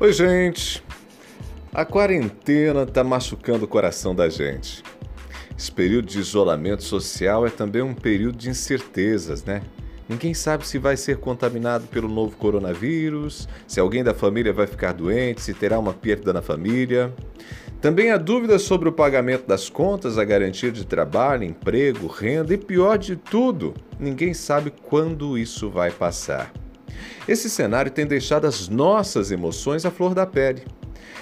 Oi, gente. A quarentena tá machucando o coração da gente. Esse período de isolamento social é também um período de incertezas, né? Ninguém sabe se vai ser contaminado pelo novo coronavírus, se alguém da família vai ficar doente, se terá uma perda na família. Também há dúvidas sobre o pagamento das contas, a garantia de trabalho, emprego, renda e, pior de tudo, ninguém sabe quando isso vai passar. Esse cenário tem deixado as nossas emoções à flor da pele.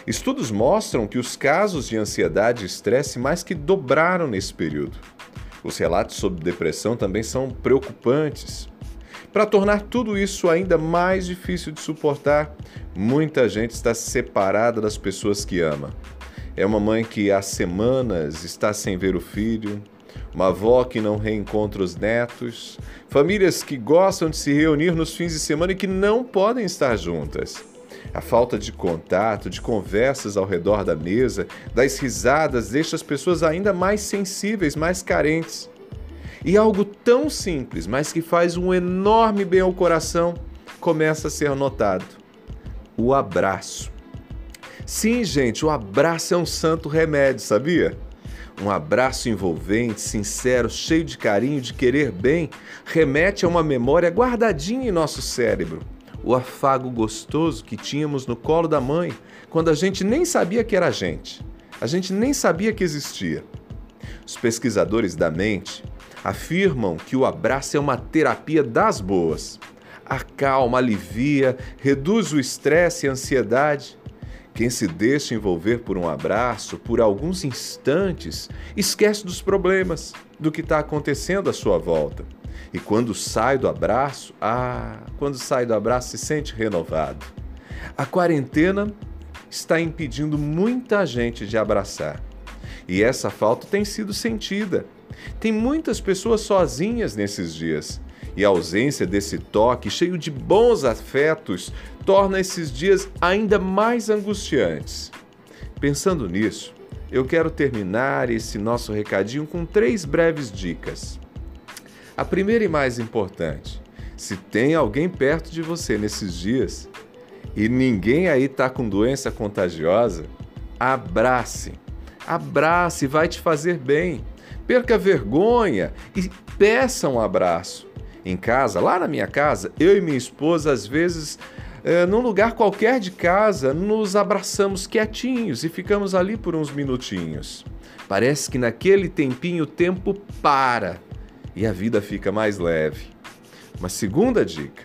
Estudos mostram que os casos de ansiedade e estresse mais que dobraram nesse período. Os relatos sobre depressão também são preocupantes. Para tornar tudo isso ainda mais difícil de suportar, muita gente está separada das pessoas que ama. É uma mãe que há semanas está sem ver o filho, uma avó que não reencontra os netos, famílias que gostam de se reunir nos fins de semana e que não podem estar juntas. A falta de contato, de conversas ao redor da mesa, das risadas, deixa as pessoas ainda mais sensíveis, mais carentes. E algo tão simples, mas que faz um enorme bem ao coração, começa a ser notado: o abraço. Sim, gente, o abraço é um santo remédio, sabia? Um abraço envolvente, sincero, cheio de carinho, de querer bem, remete a uma memória guardadinha em nosso cérebro. O afago gostoso que tínhamos no colo da mãe, quando a gente nem sabia que era a gente. A gente nem sabia que existia. Os pesquisadores da mente afirmam que o abraço é uma terapia das boas. Acalma, alivia, reduz o estresse e a ansiedade quem se deixa envolver por um abraço, por alguns instantes, esquece dos problemas, do que está acontecendo à sua volta. E quando sai do abraço, ah, quando sai do abraço se sente renovado. A quarentena está impedindo muita gente de abraçar. E essa falta tem sido sentida. Tem muitas pessoas sozinhas nesses dias e a ausência desse toque cheio de bons afetos torna esses dias ainda mais angustiantes. Pensando nisso, eu quero terminar esse nosso recadinho com três breves dicas. A primeira e mais importante: se tem alguém perto de você nesses dias e ninguém aí está com doença contagiosa, abrace. Abrace, vai te fazer bem. Perca vergonha e peça um abraço em casa, lá na minha casa, eu e minha esposa, às vezes, é, num lugar qualquer de casa, nos abraçamos quietinhos e ficamos ali por uns minutinhos. Parece que naquele tempinho o tempo para e a vida fica mais leve. Uma segunda dica: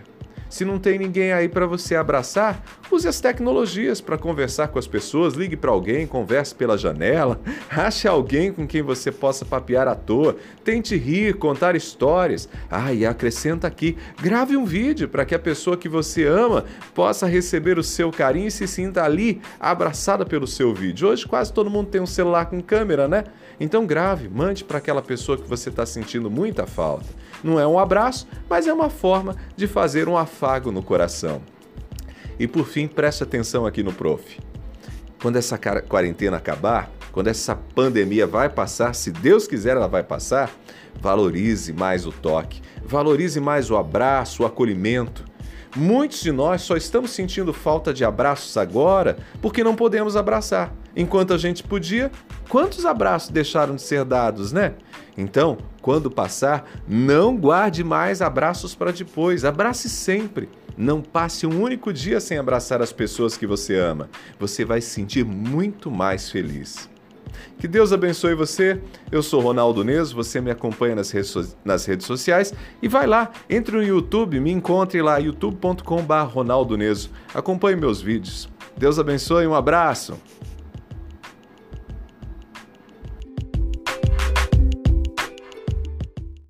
se não tem ninguém aí para você abraçar, use as tecnologias para conversar com as pessoas, ligue para alguém, converse pela janela, ache alguém com quem você possa papear à toa, tente rir, contar histórias. Ah, e acrescenta aqui, grave um vídeo para que a pessoa que você ama possa receber o seu carinho e se sinta ali abraçada pelo seu vídeo. Hoje quase todo mundo tem um celular com câmera, né? Então grave, mande para aquela pessoa que você está sentindo muita falta. Não é um abraço, mas é uma forma de fazer um afago no coração. E por fim, preste atenção aqui no prof. Quando essa quarentena acabar, quando essa pandemia vai passar, se Deus quiser ela vai passar, valorize mais o toque, valorize mais o abraço, o acolhimento. Muitos de nós só estamos sentindo falta de abraços agora porque não podemos abraçar. Enquanto a gente podia, quantos abraços deixaram de ser dados, né? Então, quando passar, não guarde mais abraços para depois, abrace sempre. Não passe um único dia sem abraçar as pessoas que você ama. Você vai se sentir muito mais feliz. Que Deus abençoe você. Eu sou Ronaldo Neso, você me acompanha nas redes, nas redes sociais e vai lá, entre no YouTube, me encontre lá, youtube.com.br Ronaldo. Acompanhe meus vídeos. Deus abençoe, um abraço.